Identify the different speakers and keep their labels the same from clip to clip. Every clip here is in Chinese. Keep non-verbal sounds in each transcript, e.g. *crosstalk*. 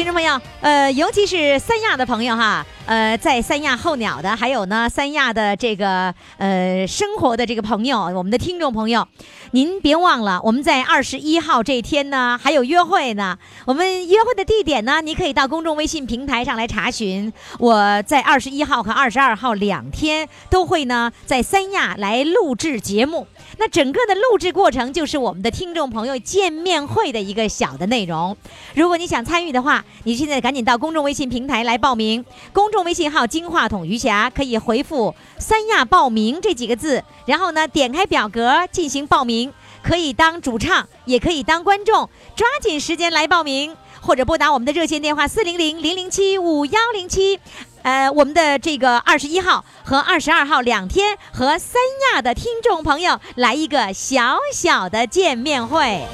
Speaker 1: 听众朋友，呃，尤其是三亚的朋友哈，呃，在三亚候鸟的，还有呢，三亚的这个呃生活的这个朋友，我们的听众朋友，您别忘了，我们在二十一号这天呢，还有约会呢。我们约会的地点呢，你可以到公众微信平台上来查询。我在二十一号和二十二号两天都会呢，在三亚来录制节目。那整个的录制过程就是我们的听众朋友见面会的一个小的内容。如果你想参与的话，你现在赶紧到公众微信平台来报名。公众微信号“金话筒余霞”可以回复“三亚报名”这几个字，然后呢点开表格进行报名，可以当主唱，也可以当观众，抓紧时间来报名。或者拨打我们的热线电话四零零零零七五幺零七，呃，我们的这个二十一号和二十二号两天和三亚的听众朋友来一个小小的见面会。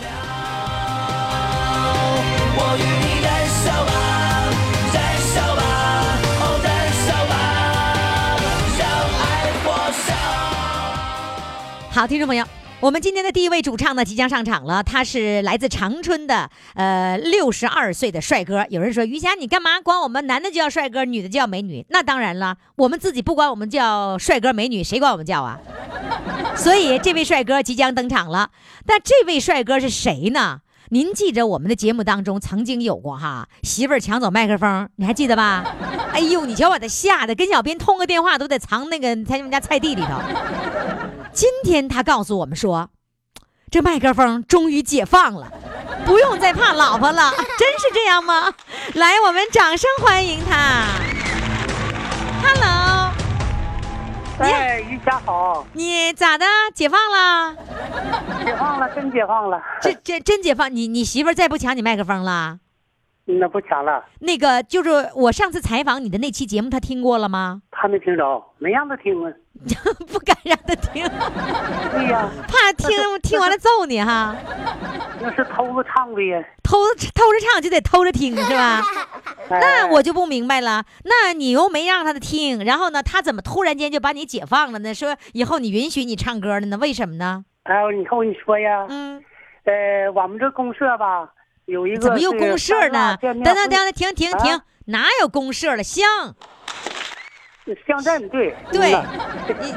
Speaker 1: 好，听众朋友。我们今天的第一位主唱呢，即将上场了。他是来自长春的，呃，六十二岁的帅哥。有人说：“于霞，你干嘛管我们男的叫帅哥，女的叫美女？”那当然了，我们自己不管我们叫帅哥美女，谁管我们叫啊？*laughs* 所以这位帅哥即将登场了。但这位帅哥是谁呢？您记着我们的节目当中曾经有过哈，媳妇儿抢走麦克风，你还记得吧？哎呦，你瞧把他吓得，跟小编通个电话都得藏那个他们家菜地里头。今天他告诉我们说，这麦克风终于解放了，不用再怕老婆了，真是这样吗？来，我们掌声欢迎他。Hello，
Speaker 2: 哎，于霞好，
Speaker 1: 你咋的？解放了？
Speaker 2: 解放了，真解放了。
Speaker 1: 这这真解放？你你媳妇再不抢你麦克风了？
Speaker 2: 那不抢了。
Speaker 1: 那个就是我上次采访你的那期节目，他听过了吗？
Speaker 2: 他没听着，没让他听啊。*laughs*
Speaker 1: 不敢让他听。
Speaker 2: 对呀。
Speaker 1: 怕听听完了揍你哈。
Speaker 2: 那是偷着唱的呀。
Speaker 1: 偷偷着唱就得偷着听是吧？*laughs* 那我就不明白了。那你又没让他听，然后呢，他怎么突然间就把你解放了呢？说以后你允许你唱歌了呢？为什么呢？
Speaker 2: 哎，你看我跟你说呀。嗯。呃，我们这公社吧。有一个
Speaker 1: 怎么又公社呢？等等等等，停停停，哪有公社了？乡，
Speaker 2: 乡镇对
Speaker 1: 对，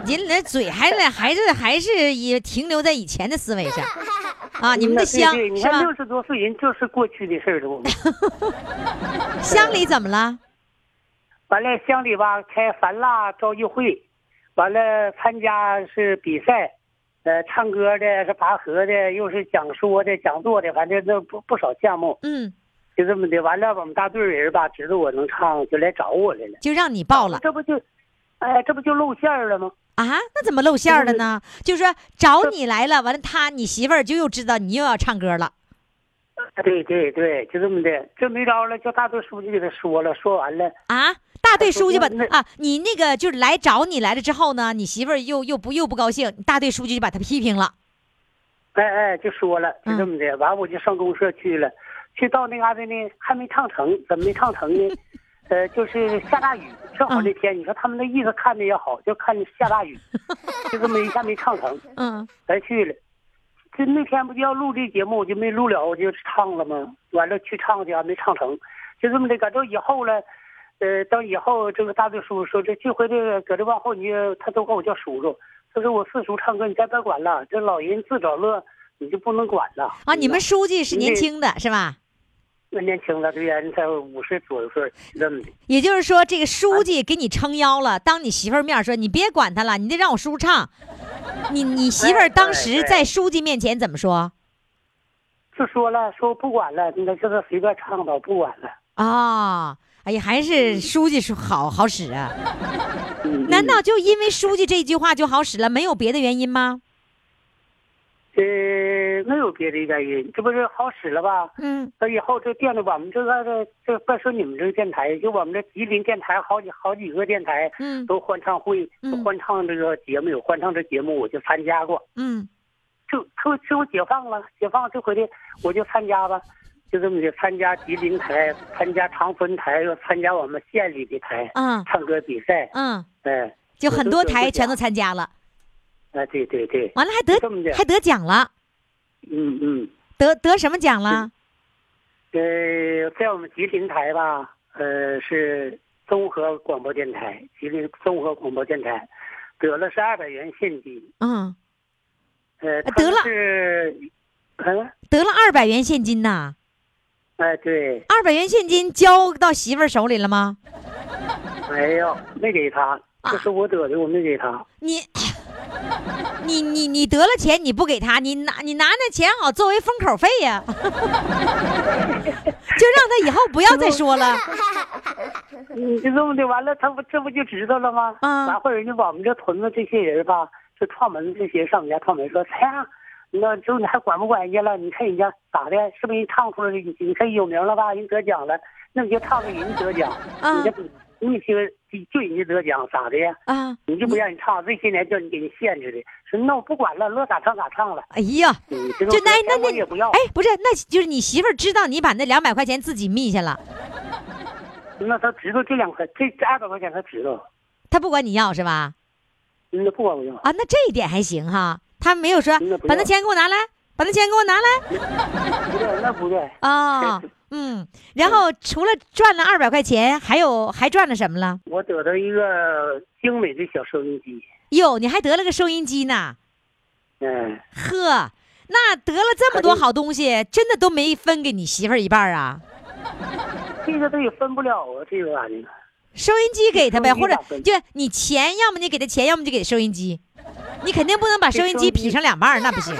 Speaker 1: 您您那嘴还在还是还是也停留在以前的思维上 *laughs* 啊？你们的乡
Speaker 2: 是吧？六十多岁人就是过去的事儿了。*laughs*
Speaker 1: 乡里怎么了？
Speaker 2: 完了，乡里吧开繁蜡招艺会，完了参加是比赛。呃，唱歌的是拔河的，又是讲说的、讲座的，反正那不不少项目。
Speaker 1: 嗯，
Speaker 2: 就这么的。完了，我们大队人吧，知道我能唱，就来找我来了，
Speaker 1: 就让你报了。
Speaker 2: 这不就，哎，这不就露馅了吗？
Speaker 1: 啊，那怎么露馅了呢？就是说找你来了，完了他你媳妇儿就又知道你又要唱歌了。
Speaker 2: 对对对，就这么的。这没招了，叫大队书记给他说了，说完了
Speaker 1: 啊。大队书记把啊，你那个就是来找你来了之后呢，你媳妇儿又又不又不高兴，大队书记就把他批评了。
Speaker 2: 哎哎，就说了，就这么的。完我就上公社去了，去到那嘎达呢，还没唱成，怎么没唱成呢？呃，就是下大雨，正好那天，你说他们那意思看着也好，就看下大雨，就这么一下没唱成。
Speaker 1: 嗯，
Speaker 2: 白去了。就那天不就要录这节目，我就没录了，我就唱了吗？完了去唱去，没唱成，就这么的。搁这以后了。呃，等以后这个大队叔叔说，这这回这个搁这往后，你他都管我叫叔叔。他说我四叔唱歌，你再别管了，这老人自找乐，你就不能管了。
Speaker 1: 啊，你们书记是年轻的，是吧？
Speaker 2: 那年轻的，对呀，你才五十左右岁，这么的。
Speaker 1: 也就是说，这个书记给你撑腰了，当你媳妇儿面说，你别管他了，你得让我叔唱。你你媳妇儿当时在书记面前怎么说？
Speaker 2: 就说了，说不管了，你那就是随便唱吧，不管了。
Speaker 1: 啊。哎呀，还是书记说好好使啊？
Speaker 2: 嗯
Speaker 1: 难道就因为书记这句话就好使了，没有别的原因吗？
Speaker 2: 呃没有别的原因，这不是好使了吧？
Speaker 1: 嗯。
Speaker 2: 那以后这电的我们这个这这别说你们这个电台，就我们这吉林电台好几好几个电台
Speaker 1: 嗯。
Speaker 2: 都欢唱会，
Speaker 1: 嗯。
Speaker 2: 都欢唱这个节目有欢唱这节目我就参加过。
Speaker 1: 嗯。
Speaker 2: 就就就解放了，解放这回的我就参加吧，就这么的参加吉林台，参加长春台，又参加我们县里的台，
Speaker 1: 嗯。
Speaker 2: 唱歌比赛，
Speaker 1: 嗯，
Speaker 2: 哎，
Speaker 1: 就很多台全都参加了，
Speaker 2: 哎，对对对，
Speaker 1: 完了还得还得奖了，
Speaker 2: 嗯嗯，
Speaker 1: 得得什么奖了？
Speaker 2: 呃，在我们吉林台吧，呃，是综合广播电台，吉林综合广播电台，得了是二百元现金，
Speaker 1: 嗯，
Speaker 2: 呃，
Speaker 1: 啊得了。
Speaker 2: 是，嗯，
Speaker 1: 得了二百元现金呐，
Speaker 2: 哎，对，
Speaker 1: 二百元现金交到媳妇儿手里了吗？
Speaker 2: 没有，没给他，这是我得的，我没给他。
Speaker 1: 你，*laughs* 你你你得了钱你不给他，你拿你拿那钱好作为封口费呀、*laughs* 就让他以后不要再说了。*laughs*
Speaker 2: 你就这么的，完了，他不这不就知道了吗？
Speaker 1: 嗯
Speaker 2: 完后人家我们这屯子这些人吧，就串门这些上我们家串门说，哎呀，那就你还管不管人家了？你看人家咋的？是不是人唱出来的？你你看有名了吧？人得奖了，那你就唱给人得奖，
Speaker 1: 嗯
Speaker 2: 你这不你听就就人家得奖咋的呀？
Speaker 1: 啊，
Speaker 2: 你就不让你唱，这些年叫你给人限制的，说那我不管了，乐咋唱咋唱了。
Speaker 1: 哎呀，就那那那
Speaker 2: 我也不要，
Speaker 1: 哎，不是，那就是你媳妇儿知道你把那两百块钱自己密下了，
Speaker 2: 那他知道这两块，这这二百块钱他知道，
Speaker 1: 他不管你要是吧？
Speaker 2: 那不管我要。
Speaker 1: 啊，那这一点还行哈，他没有说把那钱给我拿来，把那钱给我拿来 *laughs*
Speaker 2: 不对，那不对。
Speaker 1: 啊。*laughs* 嗯，然后除了赚了二百块钱，还有还赚了什么了？
Speaker 2: 我得到一个精美的小收音机，
Speaker 1: 哟，你还得了个收音机呢。
Speaker 2: 嗯，
Speaker 1: 呵，那得了这么多好东西，真的都没分给你媳妇儿一半儿啊？
Speaker 2: 这个他也分不了啊，这个玩意儿。
Speaker 1: 收音机给他呗，或者就你钱，要么你给他钱，要么就给收音机。你肯定不能把收音机劈成两半儿，那不行。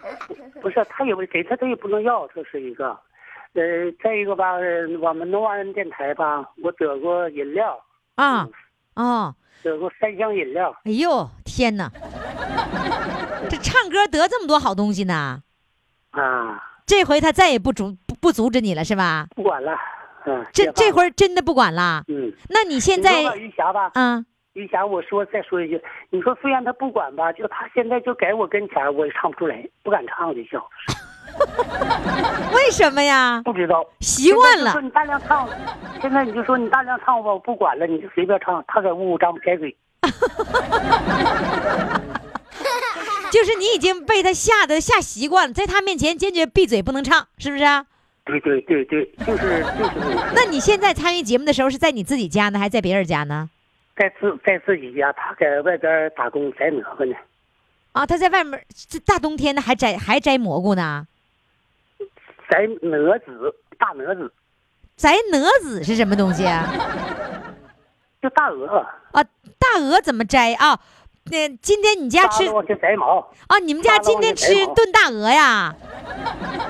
Speaker 1: *laughs*
Speaker 2: 不是，他也不给他，他也不能要，这是一个。呃，再一个吧，呃我们农安电台吧，我得过饮料，
Speaker 1: 啊，哦，
Speaker 2: 得过三箱饮料。
Speaker 1: 哎呦，天哪！*laughs* 这唱歌得这么多好东西呢，
Speaker 2: 啊，
Speaker 1: 这回他再也不阻不不阻止你了是吧？
Speaker 2: 不管了，嗯，
Speaker 1: 这这回真的不管了？
Speaker 2: 嗯，
Speaker 1: 那你现在
Speaker 2: 于霞吧，
Speaker 1: 嗯？
Speaker 2: 于霞，我说再说一句，你说虽然他不管吧，就他现在就在我跟前，我也唱不出来，不敢唱就笑，*laughs*
Speaker 1: 为什么呀？
Speaker 2: 不知道。
Speaker 1: 习惯了
Speaker 2: 说。你大量唱，现在你就说你大量唱吧，我不管了，你就随便唱。他在屋张不开嘴，*laughs*
Speaker 1: 就是你已经被他吓得吓习惯了，在他面前坚决闭嘴不能唱，是不是啊？
Speaker 2: 对对对对，就是就是那
Speaker 1: 那你现在参与节目的时候是在你自己家呢，还是在别人家呢？
Speaker 2: 在自在自己家，他在外边打工摘蘑菇呢，
Speaker 1: 啊，他在外面，这大冬天的还摘还摘蘑菇呢？
Speaker 2: 摘蛾子，大蛾子，
Speaker 1: 摘蛾子是什么东西啊？
Speaker 2: 就大鹅，
Speaker 1: 啊，大鹅怎么摘啊？那今天你家吃
Speaker 2: 摘毛。
Speaker 1: 啊？你们家今天吃炖大鹅呀？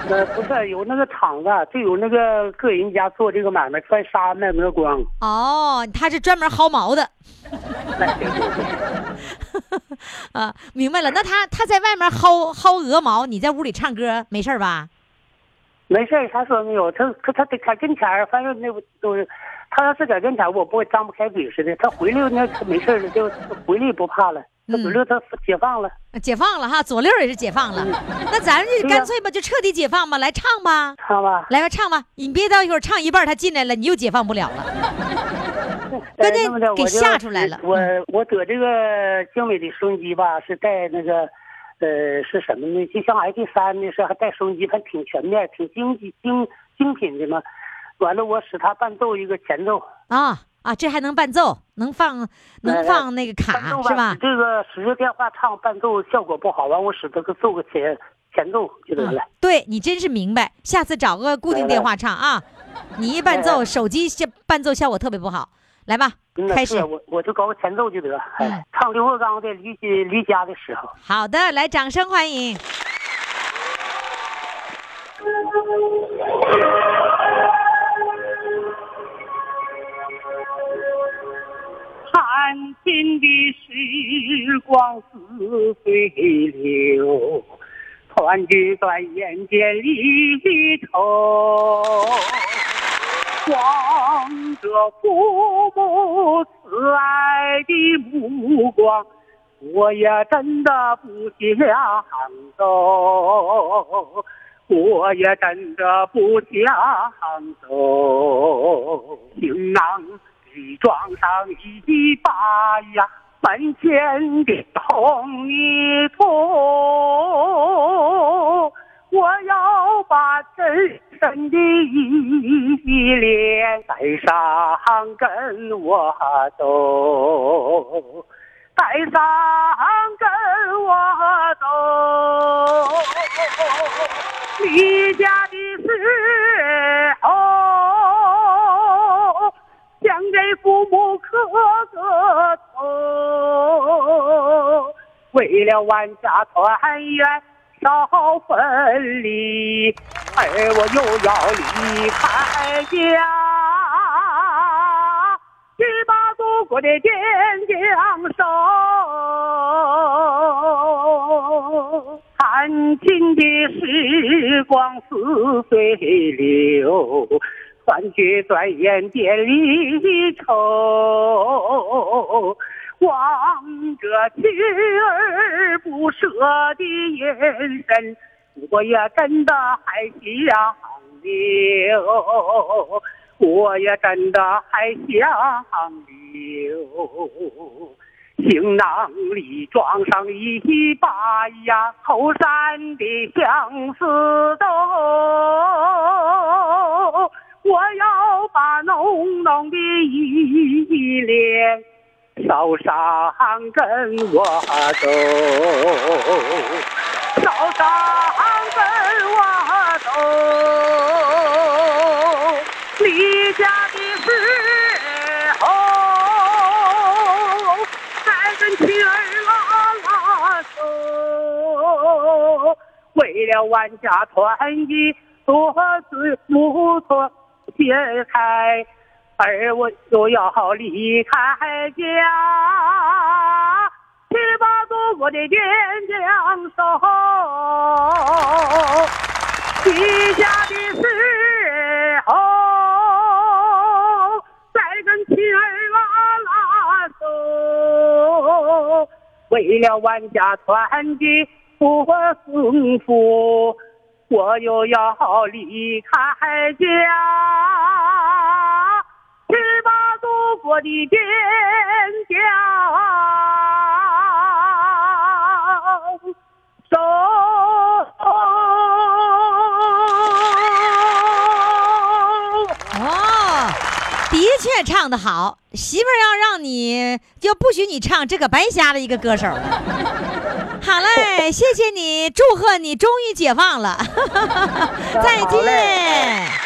Speaker 2: 呃，不是有那个厂子，就有那个个人家做这个买卖，穿纱卖鹅光。
Speaker 1: 哦，他是专门薅毛的
Speaker 2: 哎，对对对，*laughs*
Speaker 1: 啊，明白了。那他他在外面薅薅鹅毛，你在屋里唱歌没事吧？
Speaker 2: 没事儿，他说没有，他他他得在跟前儿，反正那不都是，他要是在跟前儿，我不会张不开嘴似的。他回来那他没事儿了，就回来也不怕了。他回来他解放了，
Speaker 1: 解放了哈，左六也是解放了。那咱就干脆吧，就彻底解放吧，来唱吧，
Speaker 2: 唱吧。
Speaker 1: 来吧，唱吧。你别到一会儿唱一半，他进来了，你又解放不了了。*laughs* 关键给吓出来了
Speaker 2: 我我得这个精美的收音机吧，是带那个，呃，是什么呢？就像 ID 三的是还带收音机，还挺全面，挺精精精精品的嘛。完了，我使它伴奏一个前奏，
Speaker 1: 啊啊，这还能伴奏，能放能
Speaker 2: 哎
Speaker 1: 放那个卡是吧
Speaker 2: 使？这个使着电话唱伴奏效果不好，完我使它个奏个前前奏就得了。
Speaker 1: 对你真是明白，下次找个固定电话唱啊。你一伴奏，手机效伴奏效果特别不好。来吧，
Speaker 2: 嗯
Speaker 1: 开始。
Speaker 2: 我我就搞个前奏就得。唱刘和刚的离离家的时候。
Speaker 1: 好的，来，掌声欢迎。
Speaker 2: 看尽的时光似水流，团聚在眼间离愁。望着父母慈爱的目光，我也真的不想走，我也真的不想走。行囊里装上一把呀门前的红泥土，我要把真身的依恋带上跟我走，带上跟我走。离家的时候，想给父母磕个头，为了万家团圆少分离，而我又要离开家，去把祖国的边疆守。弹尽的时光似水流，团聚转眼间离愁。望着妻儿不舍的眼神，我也真的还想留，我也真的还想留。行囊里装上一把呀后山的相思豆，我要把浓浓的依恋烧上跟我走，烧上跟我走，离家的时候。再跟妻儿拉拉手，为了万家团聚多子木错解开，而我就要离开家，去把祖国的边疆守。离家的时候，再跟妻儿拉拉手，为了万家团聚多幸福，我又要离开家，去把祖国的边疆守。
Speaker 1: 哦，的确唱得好，媳妇儿要让你就不许你唱，这个白瞎了一个歌手。好嘞，谢谢你，祝贺你终于解放了，*laughs* 再
Speaker 2: 好嘞
Speaker 1: 见。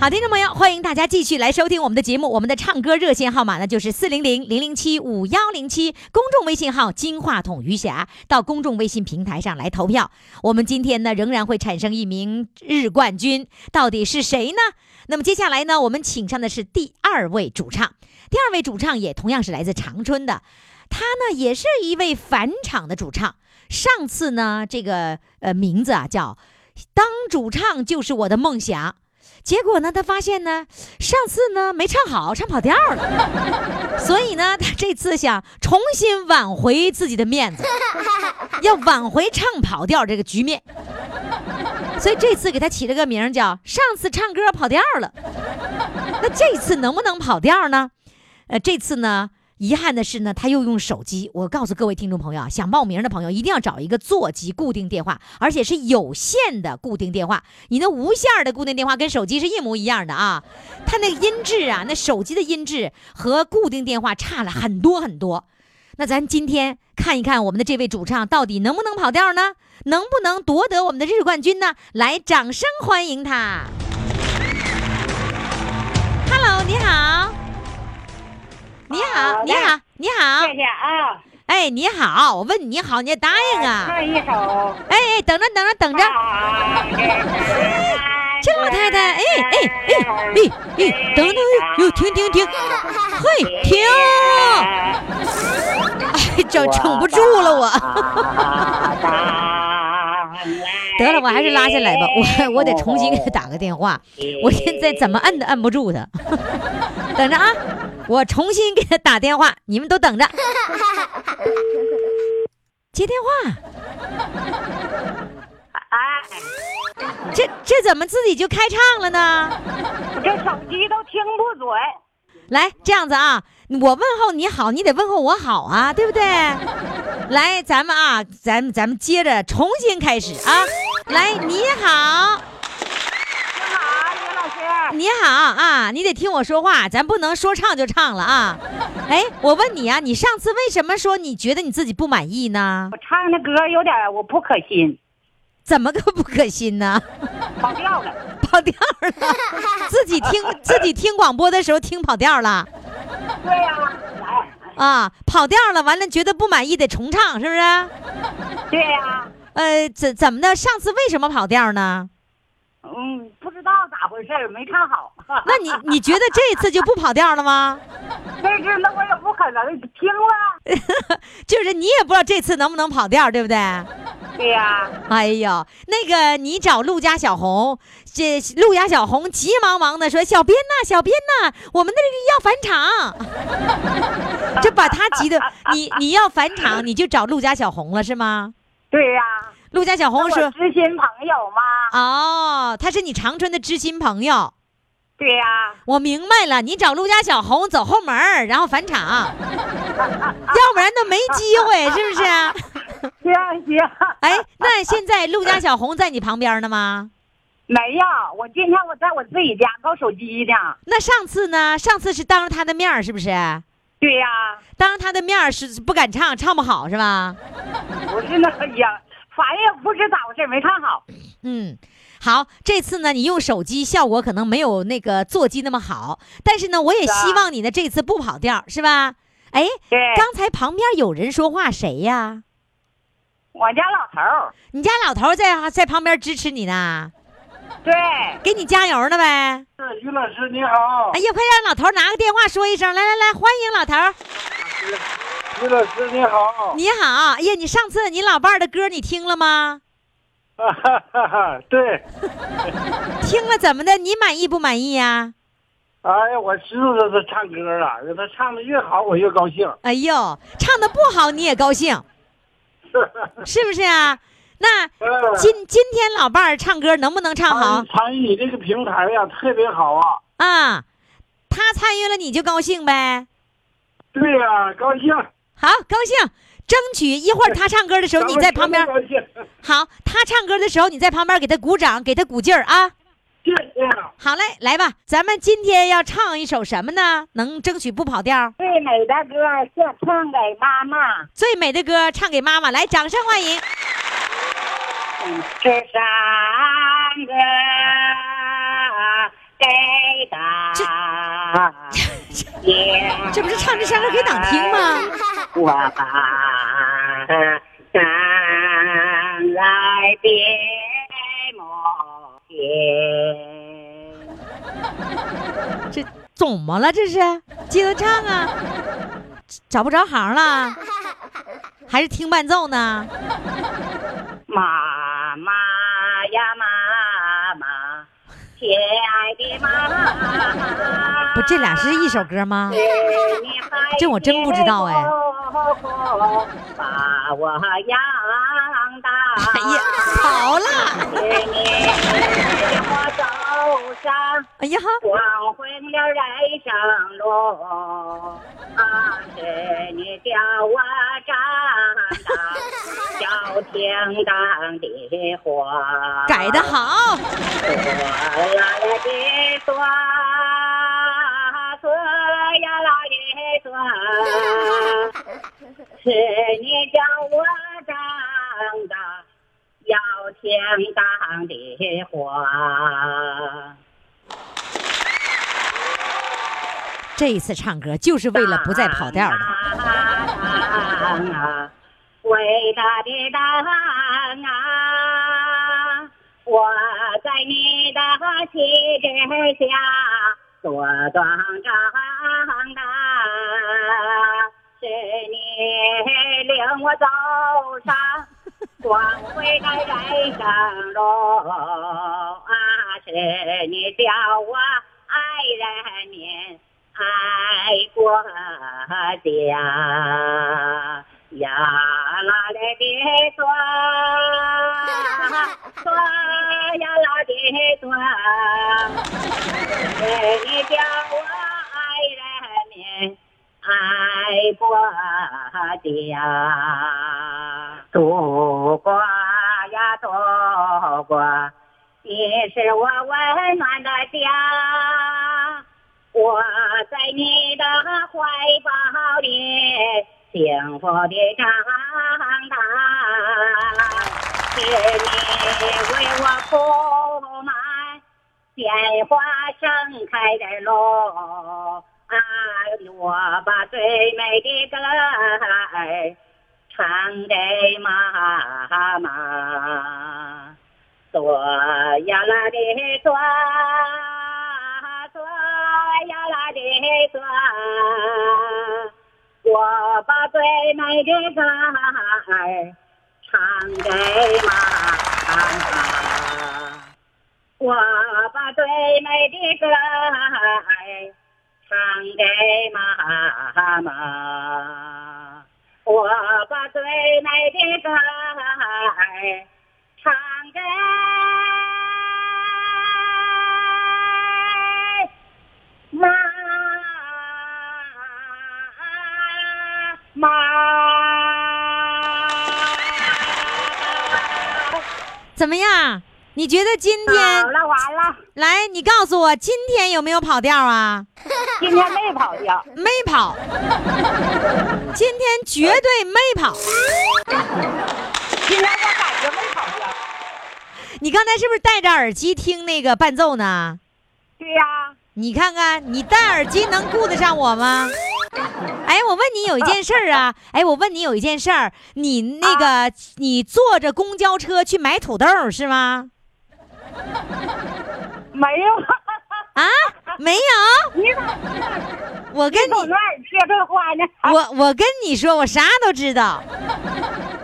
Speaker 1: 好，听众朋友，欢迎大家继续来收听我们的节目。我们的唱歌热线号码呢，就是四零零零零七五幺零七，公众微信号“金话筒余霞”，到公众微信平台上来投票。我们今天呢，仍然会产生一名日冠军，到底是谁呢？那么接下来呢，我们请上的是第二位主唱，第二位主唱也同样是来自长春的，他呢也是一位返场的主唱。上次呢，这个呃名字啊叫“当主唱就是我的梦想”。结果呢，他发现呢，上次呢没唱好，唱跑调了，所以呢，他这次想重新挽回自己的面子，要挽回唱跑调这个局面，所以这次给他起了个名叫“上次唱歌跑调了”。那这次能不能跑调呢？呃，这次呢，遗憾的是呢，他又用手机。我告诉各位听众朋友啊，想报名的朋友一定要找一个座机固定电话，而且是有线的固定电话。你那无线的固定电话跟手机是一模一样的啊，它那个音质啊，那手机的音质和固定电话差了很多很多。那咱今天看一看我们的这位主唱到底能不能跑调呢？能不能夺得我们的日冠军呢？来，掌声欢迎他！Hello，你好，你好，你好，你好，
Speaker 3: 谢谢啊，
Speaker 1: 哎，你好，我问你你好，你也答应啊？
Speaker 3: 唱一首。
Speaker 1: 哎哎，等着等着等着，这老太太，哎哎哎哎哎，等等，哟，停停停，嘿，停，哎，整撑不住了我。得了，我还是拉下来吧，我我得重新给他打个电话，我现在怎么摁都摁不住他。等着啊，我重新给他打电话，你们都等着。接电话，
Speaker 3: 哎，
Speaker 1: 这这怎么自己就开唱了呢？
Speaker 3: 我这手机都听不准。
Speaker 1: 来，这样子啊，我问候你好，你得问候我好啊，对不对？来，咱们啊，咱们咱们接着重新开始啊。来，你好。
Speaker 3: 你好
Speaker 1: 啊，你得听我说话，咱不能说唱就唱了啊。*laughs* 哎，我问你啊，你上次为什么说你觉得你自己不满意呢
Speaker 3: 我？唱的歌有点我不可信，
Speaker 1: 怎么个不可信呢？*laughs*
Speaker 3: 跑调了。
Speaker 1: 跑调了，*laughs* 自己听自己听广播的时候听跑调了
Speaker 3: 对呀、来，
Speaker 1: 啊，跑调了，完了觉得不满意得重唱，是不是？
Speaker 3: 对呀、
Speaker 1: 呃，怎怎么的？上次为什么跑调呢？
Speaker 3: 嗯，不知道咋回事没看好。*laughs*
Speaker 1: 那你你觉得这次就不跑调了吗？*laughs*
Speaker 3: 这次那我也不可能听了。*laughs*
Speaker 1: 就是你也不知道这次能不能跑调，对不对？
Speaker 3: 对呀、
Speaker 1: 哎呦，那个你找陆家小红，这陆家小红急忙忙的说：“小编呐，小编呐，我们那个要返场。”就把他急的，你你要返场，你就找陆家小红了是吗？
Speaker 3: 对呀、
Speaker 1: 陆家小红说
Speaker 3: 知心朋友吗。：“
Speaker 1: 哦，他是你长春的知心朋友。”
Speaker 3: 对呀、
Speaker 1: 我明白了，你找陆家小红走后门儿然后返场，*laughs* 要不然都没机会，是不是？*laughs*
Speaker 3: 行行。
Speaker 1: 哎，那现在陆家小红在你旁边呢吗？
Speaker 3: 没有，我今天我在我自己家搞手机呢。
Speaker 1: 那上次呢？上次是当着他的面儿，是不是？
Speaker 3: 对呀、
Speaker 1: 当着他的面儿是不敢唱，唱不好是吧？
Speaker 3: 不是那个呀，反正也不知咋回事，没看好。
Speaker 1: 嗯，好，这次呢，你用手机效果可能没有那个座机那么好，但是呢，我也希望你呢这次不跑调，是吧？哎，
Speaker 3: 对，
Speaker 1: 刚才旁边有人说话，谁呀？
Speaker 3: 我家老头儿。
Speaker 1: 你家老头儿在在旁边支持你呢，
Speaker 3: 对，
Speaker 1: 给你加油呢呗。
Speaker 4: 于老师你好
Speaker 1: 哎，呀，快让老头拿个电话说一声，来来来，欢迎老头儿，
Speaker 4: 于老师你好，
Speaker 1: 你好。哎呀，你上次你老伴儿的歌你听了吗？
Speaker 4: 哈哈哈哈，对，
Speaker 1: 听了怎么的？你满意不满意呀、
Speaker 4: 哎呀，我知道他唱歌了，他唱的越好我越高兴。
Speaker 1: 哎呦，唱的不好你也高兴，*laughs* 是不是啊？那
Speaker 4: 嗯
Speaker 1: 今今天老伴儿唱歌能不能唱好
Speaker 4: 参参与你这个平台呀，特别好啊。
Speaker 1: 啊？他参与了你就高兴呗，
Speaker 4: 对呀、高兴。
Speaker 1: 好高兴，争取一会儿他唱歌的时候你在旁边。好，他唱歌的时候你在旁边给他鼓掌，给他鼓劲儿啊。
Speaker 4: 谢谢。
Speaker 1: 好嘞，来吧，咱们今天要唱一首什么呢？能争取不跑调？
Speaker 3: 最美的歌是唱给妈妈。
Speaker 1: 最美的歌唱给妈妈，来，掌声欢迎。
Speaker 3: 这三个给他，
Speaker 1: 这不是唱这山歌给党听吗？
Speaker 3: 我把山来别莫听。
Speaker 1: 这怎么了？这是接着唱啊？找不着行了？还是听伴奏呢？
Speaker 3: 妈
Speaker 1: 这俩是一首歌吗？这我真不知道哎。
Speaker 3: 把我养大。
Speaker 1: 哎呀，好了！哎呀，
Speaker 3: 黄昏的人生路，啊，是你叫我长大，要听党的话。
Speaker 1: 改的好，
Speaker 3: 说呀啦的说，是你叫我长大，要听党的话。
Speaker 1: 这一次唱歌就是为了不再跑调的。
Speaker 3: 当啊，伟大的党啊！我在你的旗帜下茁壮长大，是你领我走上光辉的人生路啊！是你教我爱人民。爱国家呀啦嘞的抓，抓呀啦的抓，你叫我爱人民，爱国家，祖国呀祖国，你是我温暖的家。我在你的怀抱里幸福的长大，你为我铺满鲜花盛开的路，啊，我把最美的歌儿唱给妈妈，嗦呀啦的嗦。呀啦的歌，我把最美的歌儿唱给妈妈，我把最美的歌儿唱给妈妈，我把最美的歌儿唱给。
Speaker 1: 怎么样？你觉得今
Speaker 3: 好
Speaker 1: 天
Speaker 3: 了，完了，
Speaker 1: 来？你告诉我，今天有没有跑调啊？
Speaker 3: 今天没跑调，
Speaker 1: 没跑，今天绝对没跑。
Speaker 3: 今天我感觉没跑调。
Speaker 1: 你刚才是不是戴着耳机听那个伴奏呢？
Speaker 3: 对呀、
Speaker 1: 你看看，你戴耳机能顾得上我吗？哎，我问你有一件事儿啊，*laughs* 哎，我问你有一件事儿，你那个、你坐着公交车去买土豆是吗？
Speaker 3: 没有。
Speaker 1: 啊，没有，
Speaker 3: 你咋？
Speaker 1: 我跟你
Speaker 3: 从哪儿接这话呢？
Speaker 1: 我我跟你说，我啥都知道。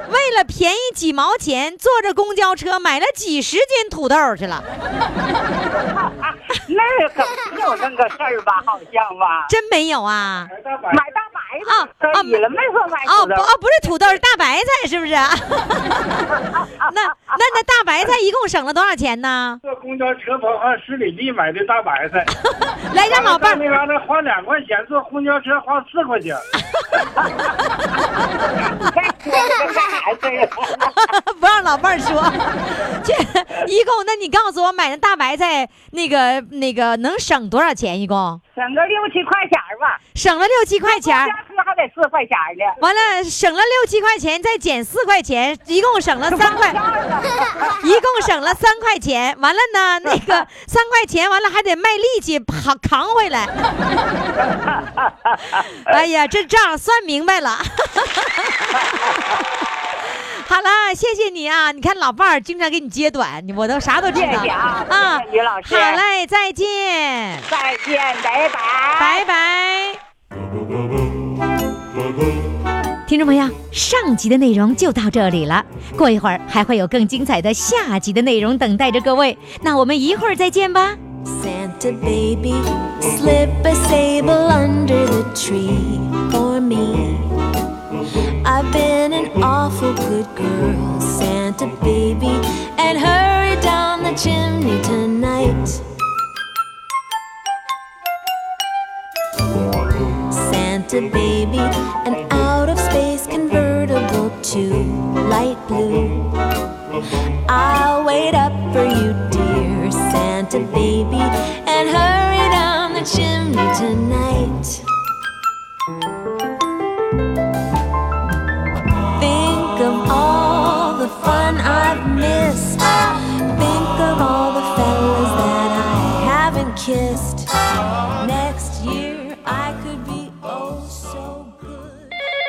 Speaker 1: 为了便宜几毛钱，坐着公交车买了几十斤土豆去了，*laughs*
Speaker 3: 那可没有那个事儿吧？好像吧？
Speaker 1: 真没有啊？
Speaker 3: 买大白
Speaker 1: 啊
Speaker 3: 菜可以了，没说买。
Speaker 1: 哦不哦，不是土豆，是大白菜，是不是？*laughs* 那那那大白菜一共省了多少钱呢？
Speaker 4: 坐公交车跑上十里地买的大白菜，*laughs*
Speaker 1: 来，让老伴儿
Speaker 4: 那嘎达花两块钱，坐公交车花四块钱。*laughs*
Speaker 1: 不让老伴儿说，*laughs* 这一共，那你告诉我买那大白菜那个那个能省多少钱？一共
Speaker 3: 省个六七块钱儿吧，
Speaker 1: 省了六七块钱儿
Speaker 3: 公交车还得四块钱儿呢。
Speaker 1: 完了省了六七块钱，再减四块钱，一共省了三块，*laughs* 一共省了三块钱。完了呢，那个三块钱完了还得卖力气扛扛回来。哎呀，这账算明白了。好了，谢谢你啊！你看老伴儿经常给你揭短，你我都啥都知道
Speaker 3: 谢谢啊
Speaker 1: 啊
Speaker 3: 谢谢于老师
Speaker 1: 好嘞，再见，
Speaker 3: 再见，拜拜。
Speaker 1: 拜拜。听众朋友，上集的内容就到这里了，过一会儿还会有更精彩的下集的内容等待着各位，那我们一会儿再见吧。
Speaker 5: Santa baby, slip a sable under the tree for me. I've been an awful good girl, Santa baby, and hurry down the chimney tonight. Santa baby, an out of space convertible to light blue. I'll wait up for you, dear Santa baby, and hurry down the chimney tonight.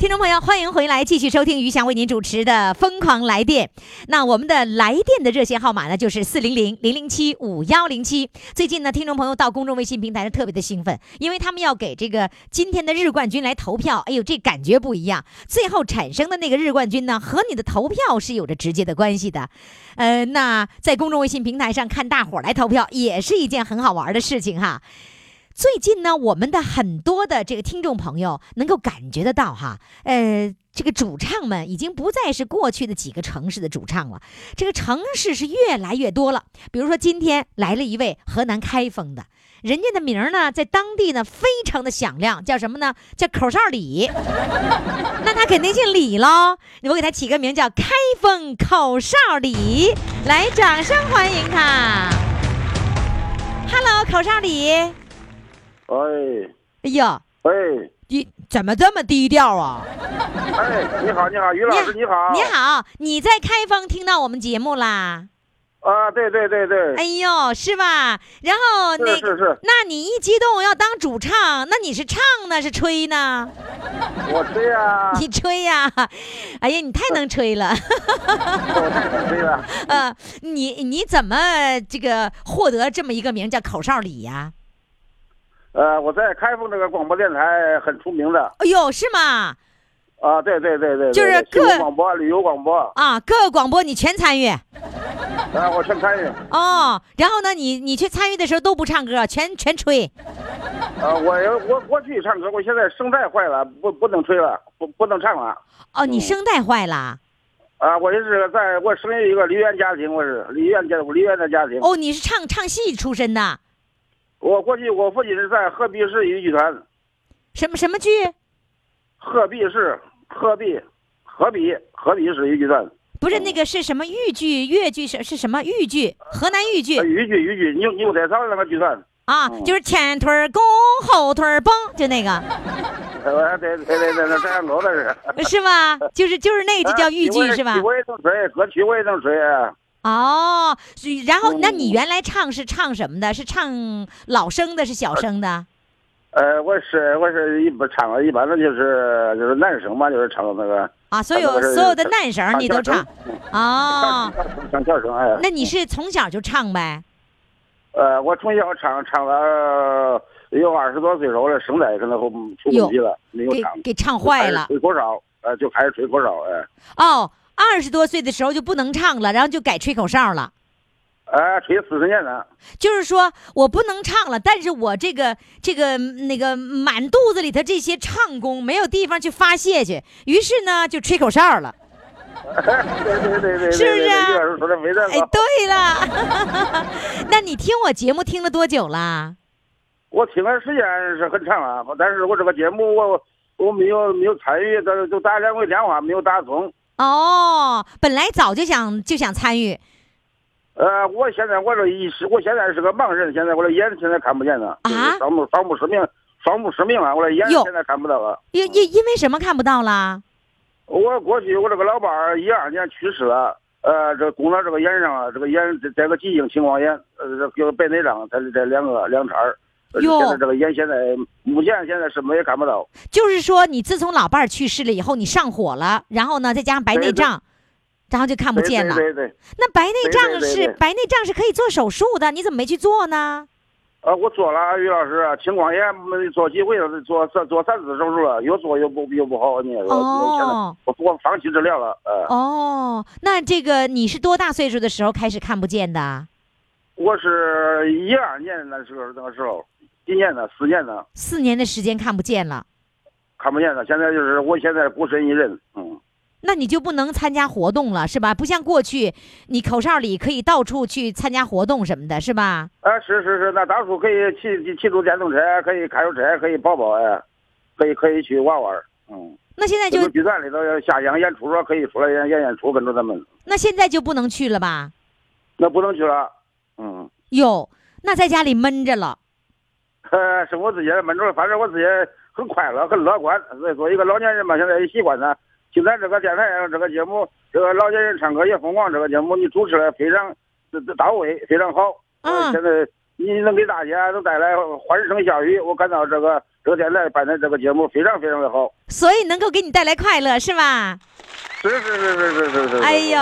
Speaker 1: 听众朋友，欢迎回来，继续收听于翔为您主持的《疯狂来电》。那我们的来电的热线号码呢，就是四零零零零七五幺零七。最近呢，听众朋友到公众微信平台上特别的兴奋，因为他们要给这个今天的日冠军来投票。哎呦，这感觉不一样！最后产生的那个日冠军呢，和你的投票是有着直接的关系的。呃，那在公众微信平台上看大伙儿来投票，也是一件很好玩的事情哈。最近呢，我们的很多的这个听众朋友能够感觉得到哈，呃，这个主唱们已经不再是过去的几个城市的主唱了，这个城市是越来越多了。比如说今天来了一位河南开封的，人家的名儿呢在当地呢非常的响亮，叫什么呢？叫口哨李。*laughs* 那他肯定姓李喽，我给他起个名叫开封口哨李，来，掌声欢迎他。Hello，口哨李。
Speaker 4: 哎
Speaker 1: 哎呀，
Speaker 4: 哎
Speaker 1: 你怎么这么低调啊？
Speaker 4: 哎，你好，你好，于老师你好，
Speaker 1: 你好，你在开封听到我们节目啦？
Speaker 4: 啊，对对对对，
Speaker 1: 哎呦，是吧？然后那
Speaker 4: 是是是
Speaker 1: 那你一激动要当主唱，那你是唱呢是吹呢？
Speaker 4: 我吹呀，
Speaker 1: 你吹呀？哎呀，你太能吹了。
Speaker 4: 我太能吹了。*laughs*
Speaker 1: 呃，你你怎么这个获得这么一个名叫口哨李呀？
Speaker 4: 呃，我在开封这个广播电台很出名的
Speaker 1: 哎呦，是吗？
Speaker 4: 啊，对对对对，
Speaker 1: 就是各
Speaker 4: 广播、旅游广播，
Speaker 1: 啊，各个广播你全参与
Speaker 4: 啊，我全参与。
Speaker 1: 哦。然后呢，你你去参与的时候都不唱歌，全全吹。
Speaker 4: 啊，我有我过去唱歌，我现在声带坏了，不不能吹了，不不能唱了。
Speaker 1: 哦，你声带坏了。
Speaker 4: 啊，我就是在我生于一个梨园家庭，我是梨园家我梨园的家庭。
Speaker 1: 哦，你是唱唱戏出身的，
Speaker 4: 我过去我父亲是在鹤壁市豫剧团，
Speaker 1: 什么什么剧？
Speaker 4: 鹤壁市鹤壁鹤壁鹤壁市豫剧团。
Speaker 1: 不是那个是什么豫剧、越剧是是什么豫剧？河南豫剧
Speaker 4: 呃豫剧豫剧牛牛仔草那个剧团。
Speaker 1: 啊，就是前腿儿弓，后腿儿蹦，就那个
Speaker 4: 呃，*laughs* 对对对对，那这样搞的是。*laughs*
Speaker 1: 是吗？就是就是那个就叫豫剧
Speaker 4: 啊
Speaker 1: 是吧
Speaker 4: 戏？我也能吹，歌曲我也能吹。
Speaker 1: 哦，然后那
Speaker 4: 嗯
Speaker 1: 你原来唱是唱什么的？是唱老生的，是小生的？
Speaker 4: 呃，我是我是一般唱的，一般的就是就是男生嘛，就是唱那个
Speaker 1: 啊，所有所有的男生你都唱
Speaker 4: 唱
Speaker 1: 哦。
Speaker 4: 唱小声哎。
Speaker 1: 那你是从小就唱呗？
Speaker 4: 呃，我从小唱唱了有二十多岁时候了，声带可能出问题了，没有
Speaker 1: 给
Speaker 4: 唱，
Speaker 1: 给唱坏了
Speaker 4: 吹口哨，呃，就开始吹口哨，哎，
Speaker 1: 哦，二十多岁的时候就不能唱了，然后就改吹口哨了。
Speaker 4: 哎，吹四十年了。
Speaker 1: 就是说我不能唱了，但是我这个这个那个满肚子里头这些唱功没有地方去发泄去，于是呢就吹口哨了。*laughs*
Speaker 4: 对对对对，
Speaker 1: 是不是啊哎。，对了，*laughs* 那你听我节目听了多久了？
Speaker 4: 我听的时间是很长了，但是我这个节目我我没有没有参与，都就打两回电话没有打通。
Speaker 1: 哦，本来早就想就想参与
Speaker 4: 呃，我现在我这一是，我现在是个盲人，现在我的眼现在看不见了，
Speaker 1: 啊
Speaker 4: 双目双目失明，双目失明了，我的眼
Speaker 1: 哟
Speaker 4: 现在看不到了。
Speaker 1: 因因因为什么看不到了？
Speaker 4: 我过去我这个老伴儿一二年去世了，呃，这攻到这个眼上啊，这个眼这这个急性青光眼，呃，这个白内障，它是这两个两茬儿。呃
Speaker 1: 哟
Speaker 4: 现在这个眼现在目前现在什么也看不到。
Speaker 1: 就是说你自从老伴儿去世了以后，你上火了，然后呢再加上白内障，然后就看不见了。
Speaker 4: 对对对，
Speaker 1: 那白内障是白内障是可以做手术的，你怎么没去做呢？
Speaker 4: 呃，我做了，于老师，青光眼没做几回了，做做做三次手术了，又做又不又不好，你说，
Speaker 1: 哦
Speaker 4: 我我放弃治疗了，呃。
Speaker 1: 哦，那这个你是多大岁数的时候开始看不见的？
Speaker 4: 我是一二年那时候那个时候，今年了四年了
Speaker 1: 四年的时间看不见了，
Speaker 4: 看不见了，现在就是我现在孤身一人，嗯，
Speaker 1: 那你就不能参加活动了，是吧？不像过去，你口哨里可以到处去参加活动什么的，是吧？
Speaker 4: 啊是是是，那当初可以骑骑骑住电动车，可以开着车，可以跑跑哎，可以可以去玩玩，嗯，
Speaker 1: 那现在就
Speaker 4: 这个剧团里头要下乡演出说可以出来演演演出，跟着他们，
Speaker 1: 那现在就不能去了吧？
Speaker 4: 那不能去了，嗯，
Speaker 1: 哟，那在家里闷着了。
Speaker 4: 呃，生活之间闷着，反正我自己很快乐，很乐观。作为，一个老年人嘛，现在也习惯呢。听咱这个电台这个节目，这个老年人唱歌也疯狂，这个节目你主持的非常到位，非常好。
Speaker 1: 嗯
Speaker 4: 现在你能给大家都带来欢声笑语，我感到这个这个电台办的这个节目非常非常的好。
Speaker 1: 所以能够给你带来快乐是吧？
Speaker 4: 是是是是是是是。
Speaker 1: 哎呦，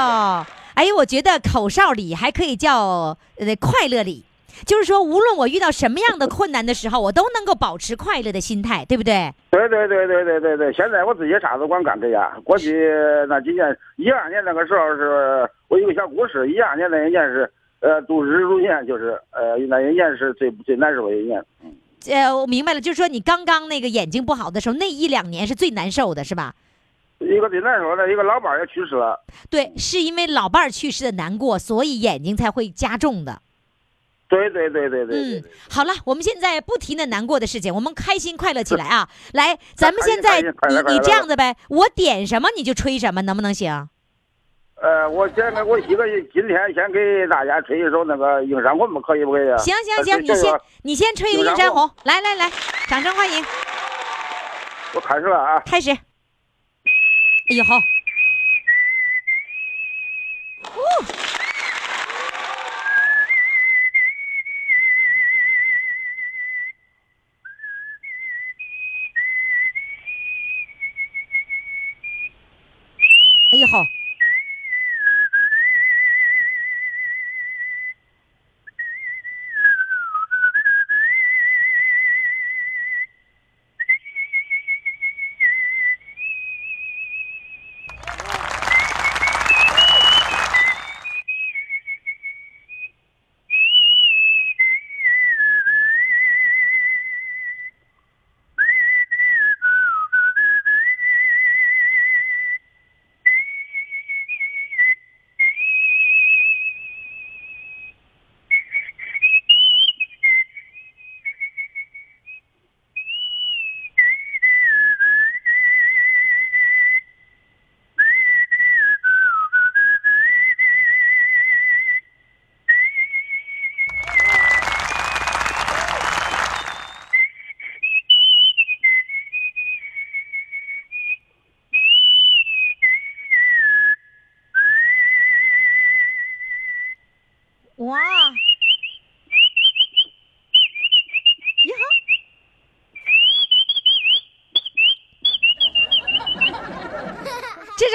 Speaker 1: 哎呦，我觉得口哨里还可以叫呃快乐里，就是说无论我遇到什么样的困难的时候，我都能够保持快乐的心态，对不对？
Speaker 4: 对对对对对对对，现在我自己啥都光干这样。过去那几年，一二年那个时候是我有个小故事，一二年那一年是呃度日如年，就是呃那一年是最最难受的一年。嗯，
Speaker 1: 呃，我明白了，就是说你刚刚那个眼睛不好的时候，那一两年是最难受的，是吧？
Speaker 4: 一个最难受的，一个老伴儿也去世了。
Speaker 1: 对，是因为老伴儿去世的难过，所以眼睛才会加重的。
Speaker 4: 对对对对对对
Speaker 1: 嗯，好了，我们现在不提那难过的事情，我们开心快乐起来啊！来，咱们现在你你这样子呗，我点什么你就吹什么，能不能行？
Speaker 4: 呃，我先给我一个今天先给大家吹一首那个《映山红》吧，可以不可以？
Speaker 1: 行行行，你先你先吹一个映山红，来来来，掌声欢迎，
Speaker 4: 我开始了啊。
Speaker 1: 开始。哎呦好，哎好，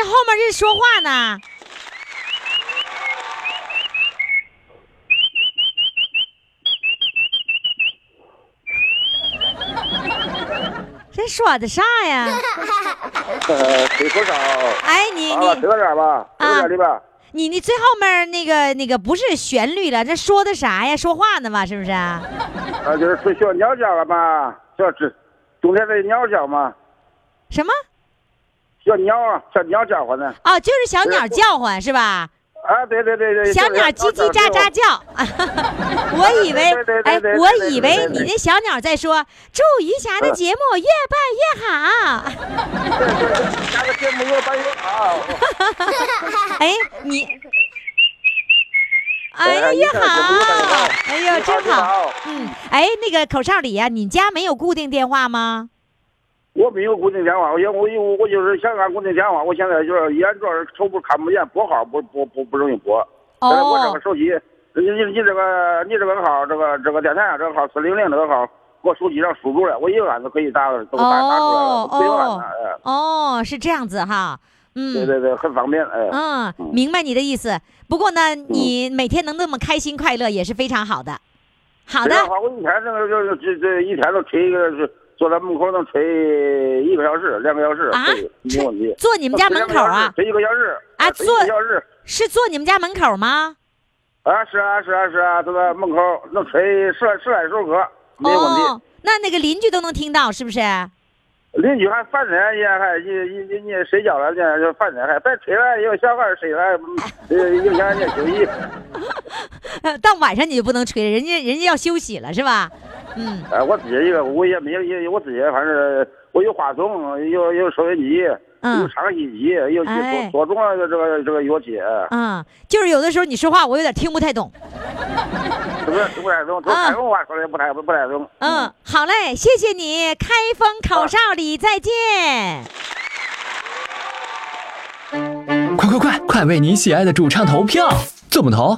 Speaker 1: 这后面这是说话呢。这说的啥呀？
Speaker 4: 呃，吹口哨。
Speaker 1: 哎，你，你
Speaker 4: 吹到这儿吧，吹到这里吧。
Speaker 1: 你你最后面那个那个不是旋律了，这说的啥呀？说话呢嘛，是不是？
Speaker 4: 啊，就是吹小鸟叫了嘛，小这冬天的鸟叫嘛，
Speaker 1: 什么？
Speaker 4: 小鸟啊，小鸟叫唤呢。
Speaker 1: 哦，就是小鸟叫唤是吧？
Speaker 4: 啊，对对对对。
Speaker 1: 小鸟叽叽喳喳叫，*laughs* 我以为哎，我以为你那小鸟在说祝余霞的节目越办越好。
Speaker 4: 对对对，下个节目越办越好。
Speaker 1: 哎，你，哎
Speaker 4: 哎
Speaker 1: 呀
Speaker 4: 越
Speaker 1: 好哎呦真好嗯，哎，那个口哨里呀，你家没有固定电话吗？
Speaker 4: 我没有固定电话，我我有我就是想按固定电话，我现在就是眼主要是瞅不看不见，拨号不不不不容易拨。但是我这
Speaker 1: 哦
Speaker 4: 个手机，你你你这个你这个号，这个这个电台啊，这个号四零零这个号，我手机上输入了，我一按就可以打，都打打出来了，不用按
Speaker 1: 哦
Speaker 4: 了，哎，
Speaker 1: 哦，是这样子哈，嗯，
Speaker 4: 对对对，很方便，哎。
Speaker 1: 嗯，明白你的意思。不过呢，你每天能那么开心快乐也是非常好的。好的
Speaker 4: 我一天这个就是这这一天都吹一个，是坐在门口能吹一个小时、两个小时，
Speaker 1: 啊
Speaker 4: 没问题。
Speaker 1: 坐你们家门口啊？
Speaker 4: 吹一个小时
Speaker 1: 啊
Speaker 4: 吹一个
Speaker 1: 坐
Speaker 4: 小时
Speaker 1: 是坐你们家门口吗？
Speaker 4: 啊，是啊是啊是啊，坐在门口能吹十来十来首歌，没问题。
Speaker 1: 哦，那那个邻居都能听到，是不是？
Speaker 4: 邻居还烦人，家还你你你你睡觉了，人家就烦人，还别吹了，有小孩睡了，呃，影响人家休息。
Speaker 1: 到晚上你就不能吹了，人家人家要休息了，是吧？嗯，
Speaker 4: 哎，我自己一个，我也没有也我自己，反正我有话筒，有有收音机，
Speaker 1: 嗯
Speaker 4: 有唱戏机，有
Speaker 1: 哎
Speaker 4: 多多种的这个这个乐器。
Speaker 1: 嗯，就是有的时候你说话我有点听不太懂。
Speaker 4: 是不是？听不太懂，从
Speaker 1: 啊
Speaker 4: 山东话说的不太不太懂。
Speaker 1: 嗯，好嘞，谢谢你，开封口哨里再见。
Speaker 6: 快快快，快为你喜爱的主唱投票！怎么投？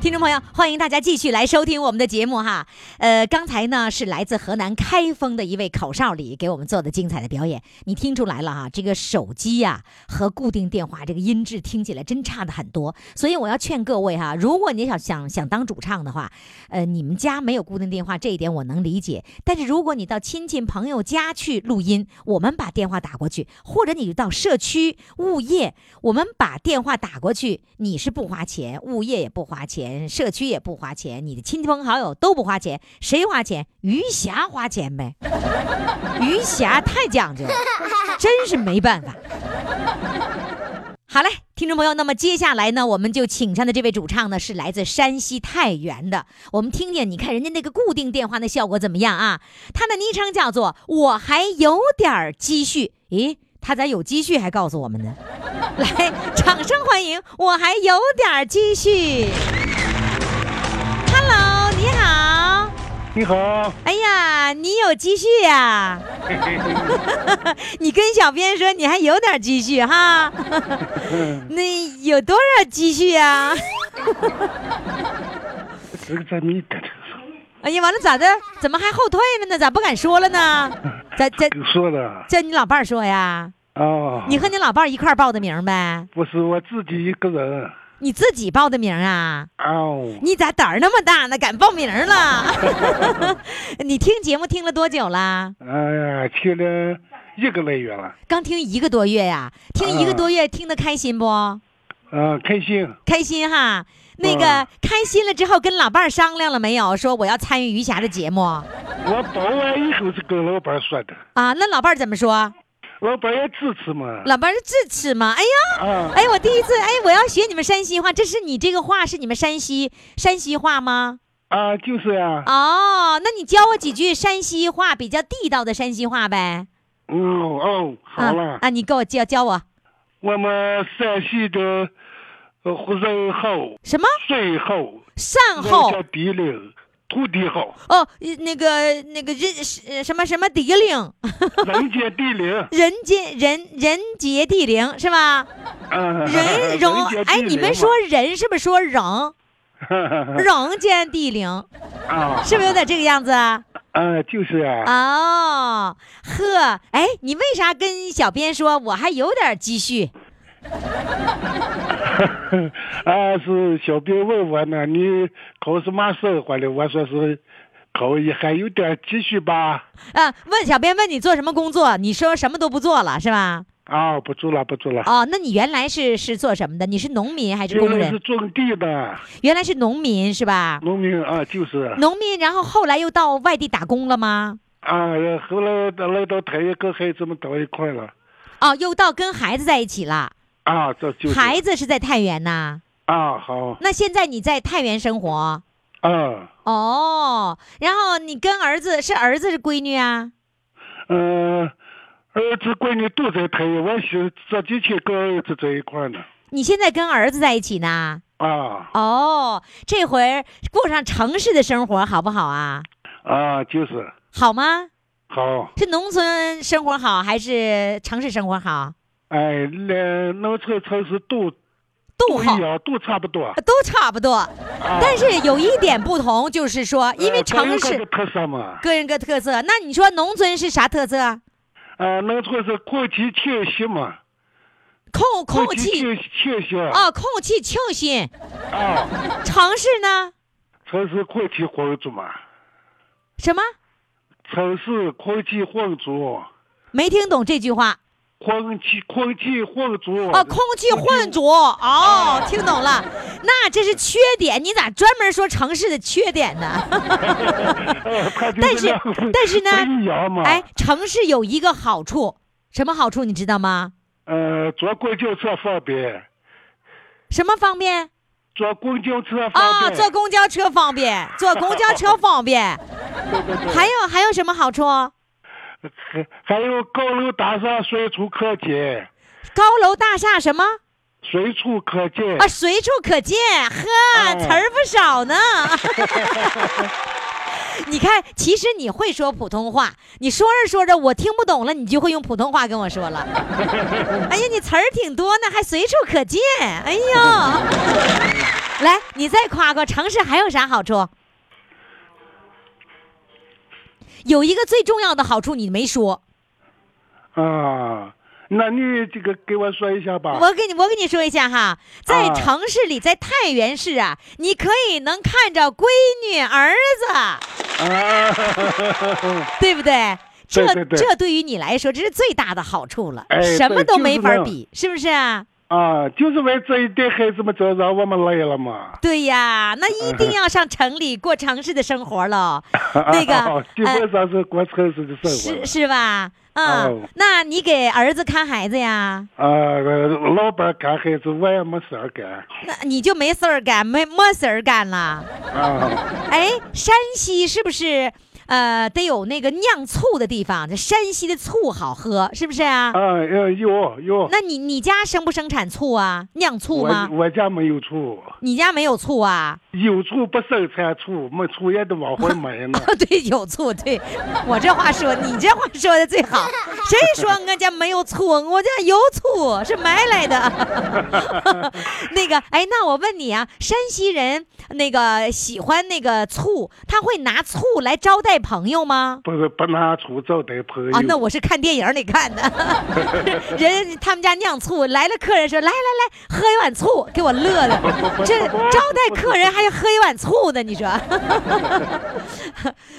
Speaker 1: 听众朋友，欢迎大家继续来收听我们的节目哈。呃，刚才呢是来自河南开封的一位口哨里给我们做的精彩的表演，你听出来了哈？这个手机呀、和固定电话这个音质听起来真差的很多，所以我要劝各位哈，如果你想想想当主唱的话，呃，你们家没有固定电话这一点我能理解，但是如果你到亲戚朋友家去录音，我们把电话打过去，或者你到社区物业，我们把电话打过去，你是不花钱，物业也不花钱。社区也不花钱，你的亲朋好友都不花钱，谁花钱？余霞花钱呗。余霞太讲究了，真是没办法。好嘞，听众朋友，那么接下来呢，我们就请上的这位主唱呢是来自山西太原的。我们听听，你看人家那个固定电话的效果怎么样啊？他的昵称叫做“我还有点积蓄”。咦，他咋有积蓄还告诉我们呢？*laughs* 来，掌声欢迎！我还有点积蓄。你好，哎呀，你有积蓄呀、*laughs* 你跟小编说你还有点积蓄哈？*laughs* 那有多少积蓄呀、
Speaker 7: 这个咱没得
Speaker 1: 哎呀，完了咋的？怎么还后退了呢？咋不敢说了呢？咋咋
Speaker 7: 跟说了
Speaker 1: 叫你老伴儿说呀？
Speaker 7: 哦，
Speaker 1: 你和你老伴儿一块儿报的名呗？
Speaker 7: 不是我自己一个人
Speaker 1: 你自己报的名啊？
Speaker 7: 哦，
Speaker 1: 你咋胆儿那么大呢？敢报名了？*laughs* 你听节目听了多久了？
Speaker 7: 哎呀，听了一个来月了，
Speaker 1: 刚听一个多月呀？听一个多月，听得开心不？
Speaker 7: 啊，开心，
Speaker 1: 开心哈。那个、
Speaker 7: 嗯
Speaker 1: 开心了之后，跟老伴儿商量了没有？说我要参与余霞的节目
Speaker 7: 我报完以后是跟老伴儿说的，
Speaker 1: 啊？那老伴儿怎么说？
Speaker 7: 老伴儿也支持嘛，
Speaker 1: 老伴儿是支持吗？哎呀，
Speaker 7: 啊，
Speaker 1: 哎，我第一次，哎，我要学你们山西话，这是你这个话是你们山西山西话吗？
Speaker 7: 啊，就是呀，
Speaker 1: 哦，那你教我几句山西话，比较地道的山西话呗。
Speaker 7: 嗯哦，好了
Speaker 1: 啊，，啊，你给我教教我。
Speaker 7: 我们山西的呃人好，
Speaker 1: 什么？
Speaker 7: 水好，人
Speaker 1: 善后
Speaker 7: 家地灵，土地好，
Speaker 1: 哦，那个那个人什么什么地灵，
Speaker 7: 人杰地灵，*laughs*
Speaker 1: 人杰人人杰地灵是吧？*laughs*
Speaker 7: 啊，
Speaker 1: 人
Speaker 7: 荣
Speaker 1: 哎，你们说人是不是说人人间地灵？
Speaker 7: 啊
Speaker 1: 是不是有点这个样子啊？
Speaker 7: 啊，就是啊，
Speaker 1: 哦，呵，哎，你为啥跟小编说我还有点积蓄？*laughs*
Speaker 7: 啊，是小编问我呢，你考什么生活的？我说是考一还有点积蓄吧。
Speaker 1: 啊，问小编问你做什么工作，你说什么都不做了是吧？
Speaker 7: 啊，不做了，不做了。
Speaker 1: 哦，那你原来是是做什么的？你是农民还是工人
Speaker 7: 原来是？种地的
Speaker 1: 原来是农民是吧？
Speaker 7: 农民啊，就是
Speaker 1: 农民，然后后来又到外地打工了吗？
Speaker 7: 啊，后来来到太原跟孩子们到一块了。
Speaker 1: 哦，又到跟孩子在一起了。
Speaker 7: 啊，这就是
Speaker 1: 孩子是在太原呐。
Speaker 7: 啊，好
Speaker 1: 那现在你在太原生活？
Speaker 7: 嗯，
Speaker 1: 哦，然后你跟儿子是儿子是闺女啊？
Speaker 7: 嗯、儿子闺女都在太原，我是这几天跟儿子在一块呢。
Speaker 1: 你现在跟儿子在一起呢？
Speaker 7: 啊
Speaker 1: 哦，这回过上城市的生活好不好啊？
Speaker 7: 啊，就是
Speaker 1: 好吗？
Speaker 7: 好。
Speaker 1: 是农村生活好还是城市生活好？
Speaker 7: 哎，那农村城市都
Speaker 1: 都好
Speaker 7: 都差不多。
Speaker 1: 都差不多。但是有一点不同，就是说，因为城市
Speaker 7: 特色嘛。
Speaker 1: 个人个特色。那你说农村是啥特色？
Speaker 7: 啊，农村是空气清新嘛，
Speaker 1: 空空气
Speaker 7: 清清新
Speaker 1: 啊，空气清新。
Speaker 7: 啊，
Speaker 1: 城市呢？
Speaker 7: 城市空气浑浊嘛，
Speaker 1: 什么？
Speaker 7: 城市空气浑浊，
Speaker 1: 没听懂这句话。
Speaker 7: 空气空气混浊
Speaker 1: 啊，空气混浊。哦，听懂了。那这是缺点，你咋专门说城市的缺点呢？*laughs* 但是但是呢。哎，城市有一个好处，什么好处你知道吗？
Speaker 7: 呃，坐公交车方便，
Speaker 1: 什么方便？
Speaker 7: 坐公交车方
Speaker 1: 啊，
Speaker 7: 便。
Speaker 1: 坐公交车方便，坐公交车方便。*laughs*
Speaker 7: 对对对。
Speaker 1: 还有还有什么好处？
Speaker 7: 还 *laughs* 还有高楼大厦随处可见，
Speaker 1: 高楼大厦什么
Speaker 7: 随处可见。
Speaker 1: 啊？随处可见，呵，
Speaker 7: 哎
Speaker 1: 词儿不少呢。*laughs* 你看，其实你会说普通话，你说着说着我听不懂了，你就会用普通话跟我说了。*laughs* 哎呀，你词儿挺多呢，还随处可见。哎呦，来，你再夸夸城市还有啥好处？有一个最重要的好处你没说，
Speaker 7: 啊，那你这个给我说一下吧。
Speaker 1: 我给你我给你说一下哈，在
Speaker 7: 啊
Speaker 1: 城市里，在太原市啊，你可以能看着闺女儿子，
Speaker 7: 啊，*laughs*
Speaker 1: 对不对？这
Speaker 7: 对对对
Speaker 1: 这对于你来说，这是最大的好处了，
Speaker 7: 哎
Speaker 1: 什么都没法比，是不是啊？
Speaker 7: 啊，就是为这一点，孩子们这让我们来了嘛。
Speaker 1: 对呀，那一定要上城里过城市的生活了，*laughs* 那个
Speaker 7: 啊基
Speaker 1: 呃
Speaker 7: 本上是过城市的生活
Speaker 1: 是。是吧？啊、
Speaker 7: 哦
Speaker 1: 那你给儿子看孩子呀？
Speaker 7: 啊，老伴看孩子，我也没事儿干。
Speaker 1: 那你就没事儿干，没没事儿干了。
Speaker 7: 啊，
Speaker 1: 哎，山西是不是呃得有那个酿醋的地方？这山西的醋好喝，是不是啊？
Speaker 7: 啊，有有有。
Speaker 1: 那你你家生不生产醋啊？酿醋吗
Speaker 7: 我？我家没有醋，
Speaker 1: 你家没有醋啊？
Speaker 7: 有醋不生产醋，没醋也得往回买呢。
Speaker 1: 哦，*laughs* 对，有醋。对我这话说，你这话说的最好。谁说俺家没有醋？我家有醋，是买来的。*laughs* 那个，哎，那我问你啊，山西人那个喜欢那个醋，他会拿醋来招待朋友吗？
Speaker 7: 不是不拿醋招待朋友。
Speaker 1: 啊，那我是看电影里看的，*laughs* 人他们家酿醋来了，客人说来来来，喝一碗醋，给我乐的，这招待客人还要喝一碗醋呢，你说？*laughs*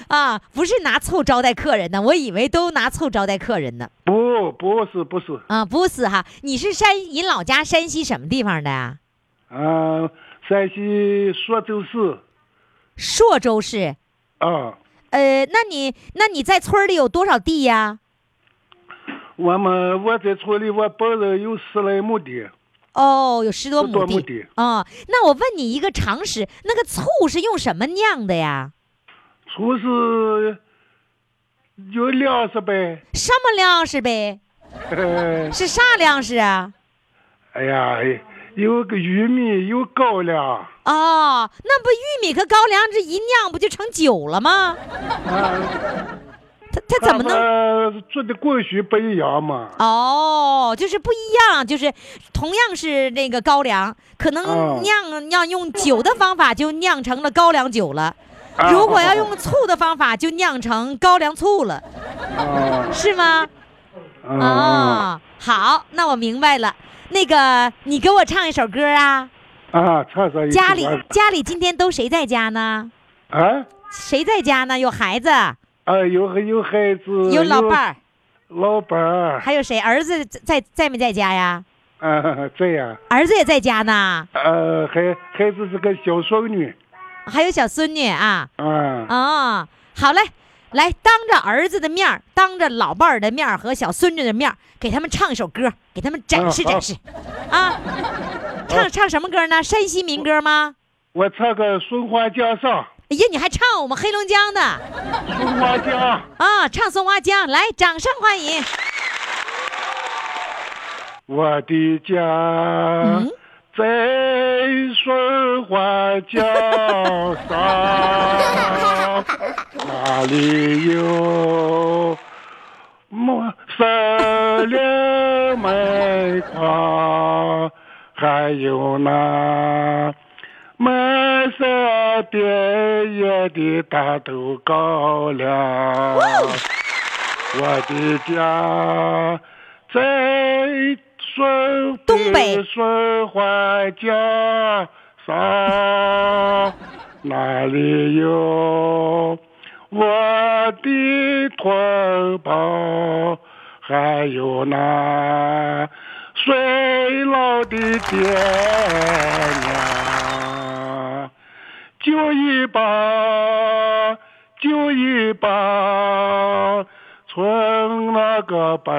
Speaker 1: 啊，不是拿醋招待客人呢，我以为都拿醋招待客人呢。
Speaker 7: 不不是不是，
Speaker 1: 啊，不是哈，你是山，你老家山西什么地方的呀？
Speaker 7: 啊，山西朔州市
Speaker 1: 朔州市。
Speaker 7: 啊，
Speaker 1: 呃，那你那你在村里有多少地呀？
Speaker 7: 我们我在村里我本人有十来亩地，
Speaker 1: 哦，有十多亩地。
Speaker 7: 啊
Speaker 1: 哦，那我问你一个常识，那个醋是用什么酿的呀？
Speaker 7: 醋是有粮食呗。
Speaker 1: 什么粮食呗？是啥粮食啊？
Speaker 7: 哎呀，有个玉米，有高粱，
Speaker 1: 哦，那不玉米和高粱这一酿不就成酒了吗？
Speaker 7: 啊，
Speaker 1: 它它怎么能？
Speaker 7: 能做的工序不一样嘛？
Speaker 1: 哦，就是不一样，就是同样是那个高粱，可能
Speaker 7: 哦
Speaker 1: 酿要用酒的方法就酿成了高粱酒了，
Speaker 7: 啊
Speaker 1: 如果要用醋的方法就酿成高粱醋了，
Speaker 7: 啊
Speaker 1: 是吗？
Speaker 7: 啊，
Speaker 1: 哦，好，那我明白了。那个，你给我唱一首歌啊？
Speaker 7: 啊，唱上一
Speaker 1: 家里家里今天都谁在家呢？
Speaker 7: 啊
Speaker 1: 谁在家呢？有孩子，
Speaker 7: 啊，有有孩子，
Speaker 1: 有老伴儿，
Speaker 7: 老伴儿，
Speaker 1: 还有谁？儿子在在没在家呀？
Speaker 7: 啊，在呀，
Speaker 1: 儿子也在家呢，
Speaker 7: 呃，孩孩子是个小孙女，
Speaker 1: 还有小孙女啊。
Speaker 7: 啊，
Speaker 1: 啊，好嘞，来当着儿子的面儿，当着老伴儿的面儿和小孙女的面儿，给他们唱一首歌，给他们展示展示，啊，唱唱什么歌呢？山西民歌吗？
Speaker 7: 我唱个《松花江上》，
Speaker 1: 哎呀，你还唱我们黑龙江的
Speaker 7: 松花江，
Speaker 1: 啊？唱松花江，来，掌声欢迎。
Speaker 7: 我的家
Speaker 1: 嗯
Speaker 7: 在松花江上，那里有？莫三两麦糠，还有那满山遍野的大豆高粱。我的家在顺
Speaker 1: 东北
Speaker 7: 顺花江上，那里有我的同胞，还有那衰老的爹娘，就一把，就一把。从那个白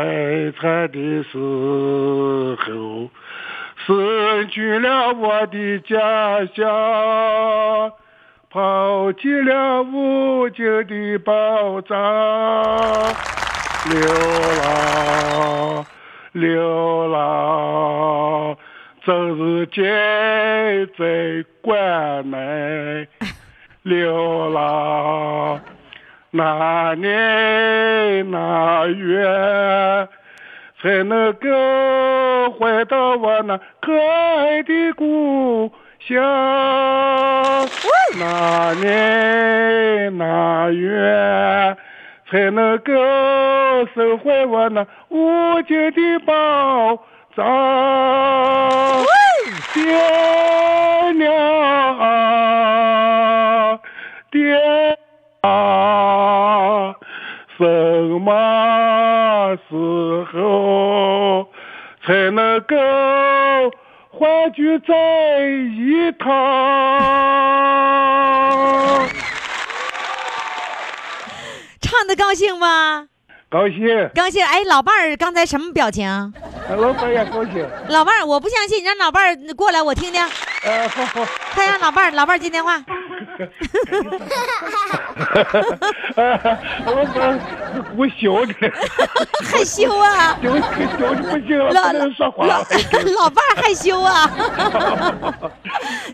Speaker 7: 菜的时候，失去了我的家乡，抛弃了无尽的宝藏，流浪，流浪，正是艰在关内，流浪。哪年哪月才能够回到我那可爱的故乡？哪年哪月才能够收回我那无尽的宝藏？爹娘啊，爹啊，什么时候才能够欢聚在一堂？
Speaker 1: 唱的高兴吗？
Speaker 7: 高兴，
Speaker 1: 高兴。哎，老伴儿刚才什么表情？
Speaker 7: 老板也高兴。
Speaker 1: 老伴儿，我不相信，你让老伴儿过来，我听听。
Speaker 7: 呃，好好。
Speaker 1: 快让老伴儿，老伴儿接电话。
Speaker 7: 老 *laughs* 板我笑的，
Speaker 1: 害羞啊！
Speaker 7: 笑笑的不行了，
Speaker 1: 老
Speaker 7: 不能说话
Speaker 1: 老
Speaker 7: 了。
Speaker 1: 老伴儿害羞啊。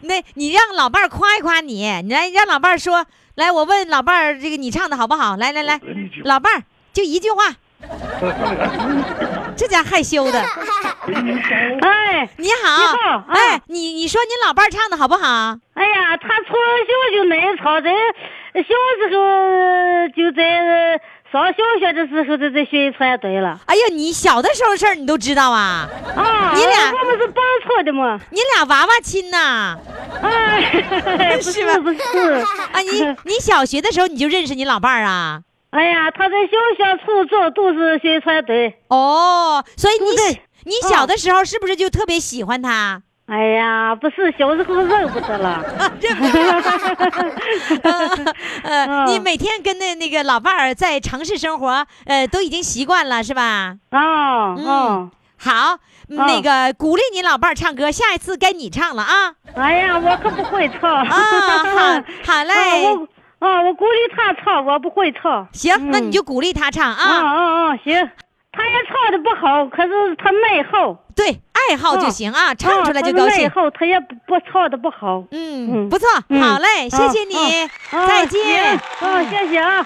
Speaker 1: 那你让老伴儿夸一夸你，你来让老伴儿说，来，我问老伴儿，这个你唱的好不好？来来来，老伴儿就一句话，*laughs* 这家害羞的。
Speaker 8: 哎，
Speaker 1: 你好，
Speaker 8: 你好啊
Speaker 1: 哎，你你说你老伴儿唱的好不好？
Speaker 8: 哎呀，他从小就那唱，在小时候就在上小学的时候就在学传队了。
Speaker 1: 哎呀，你小的时候事儿你都知道啊？
Speaker 8: 啊，
Speaker 1: 你俩
Speaker 8: 我们是帮错的嘛。
Speaker 1: 你俩娃娃亲呐？
Speaker 8: 哎，*laughs* 不
Speaker 1: 是吧
Speaker 8: 是不是。
Speaker 1: 啊，你你小学的时候你就认识你老伴儿啊？
Speaker 8: 哎呀，他在小学、初中都是宣传队。
Speaker 1: 哦，所以你你小的时候是不是就特别喜欢他？
Speaker 8: 哎呀，不是，小时候认不得了。*laughs*
Speaker 1: 认不得。呃，你每天跟那那个老伴儿在城市生活，呃，都已经习惯了，是吧？
Speaker 8: 哦
Speaker 1: 嗯
Speaker 8: 啊！
Speaker 1: 好，那个鼓励你老伴儿唱歌，下一次该你唱了啊！
Speaker 8: 哎呀，我可不会唱。
Speaker 1: 啊，好，好嘞。*laughs*
Speaker 8: 啊，我鼓励他唱，我不会唱。
Speaker 1: 行，那你就鼓励他唱
Speaker 8: 啊
Speaker 1: 啊。
Speaker 8: 啊啊！行，他也唱的不好，可是他内好。
Speaker 1: 对，爱好就行啊，唱出来就高兴。
Speaker 8: 内好，他也不不唱的不好。
Speaker 1: 嗯，
Speaker 8: 嗯
Speaker 1: 不错，
Speaker 8: 嗯
Speaker 1: 好嘞，谢谢你，
Speaker 8: 啊
Speaker 1: 再见。
Speaker 8: 行啊，谢谢啊。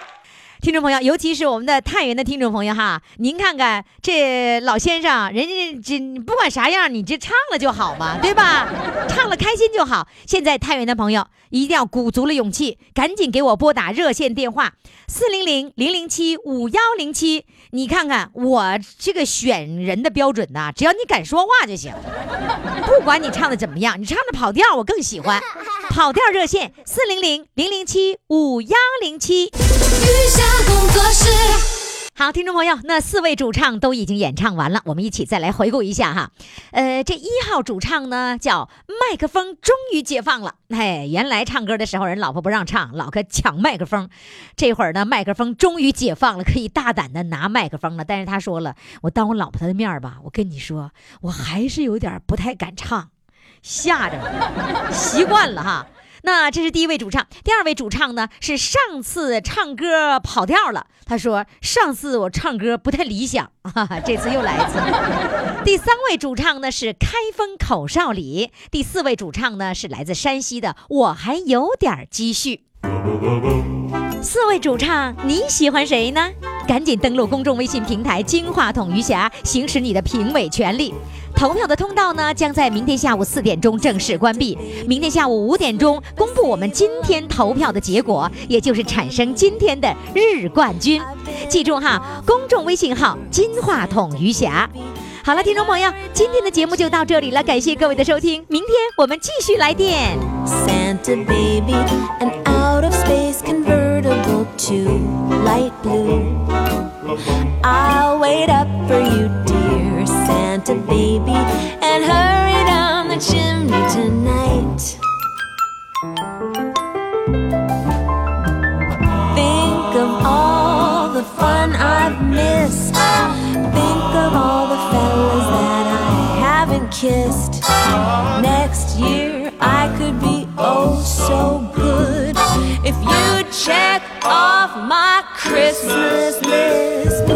Speaker 1: 听众朋友，尤其是我们的太原的听众朋友哈，您看看这老先生，人家这不管啥样，你这唱了就好嘛，对吧？唱了开心就好。现在太原的朋友一定要鼓足了勇气，赶紧给我拨打热线电话四零零零零七五幺零七。你看看我这个选人的标准呐，只要你敢说话就行，不管你唱的怎么样，你唱的跑调我更喜欢。*laughs* 跑调热线四零零零零七五幺零七。
Speaker 9: 余下工作室。
Speaker 1: 好，听众朋友，那四位主唱都已经演唱完了，我们一起再来回顾一下哈。呃，这一号主唱呢叫麦克风终于解放了，哎，原来唱歌的时候人老婆不让唱，老哥抢麦克风，这会儿呢麦克风终于解放了，可以大胆的拿麦克风了。但是他说了，我当我老婆的面吧，我跟你说，我还是有点不太敢唱，吓着了，习惯了哈。那这是第一位主唱，第二位主唱呢是上次唱歌跑调了。他说上次我唱歌不太理想，*laughs* 哈哈，这次又来一次。*laughs* 第三位主唱呢是开封口哨里，第四位主唱呢是来自山西的，我还有点积蓄。四位主唱，你喜欢谁呢？赶紧登录公众微信平台“金话筒余霞”，行使你的评委权利。投票的通道呢，将在明天下午四点钟正式关闭。明天下午五点钟公布我们今天投票的结果，也就是产生今天的日冠军。记住哈，公众微信号“金话筒余霞”。好了，听众朋友，今天的节目就到这里了，感谢各位的收听，明天我们继续来电。
Speaker 5: Santa baby, an out of space convertible to light blue. I'll wait up for you, dear Santa baby, and hurry down the chimney tonight. Think of all the fun I've missed. Think of all the fellas that I haven't kissed. next year I could be oh so good if you check off my Christmas list.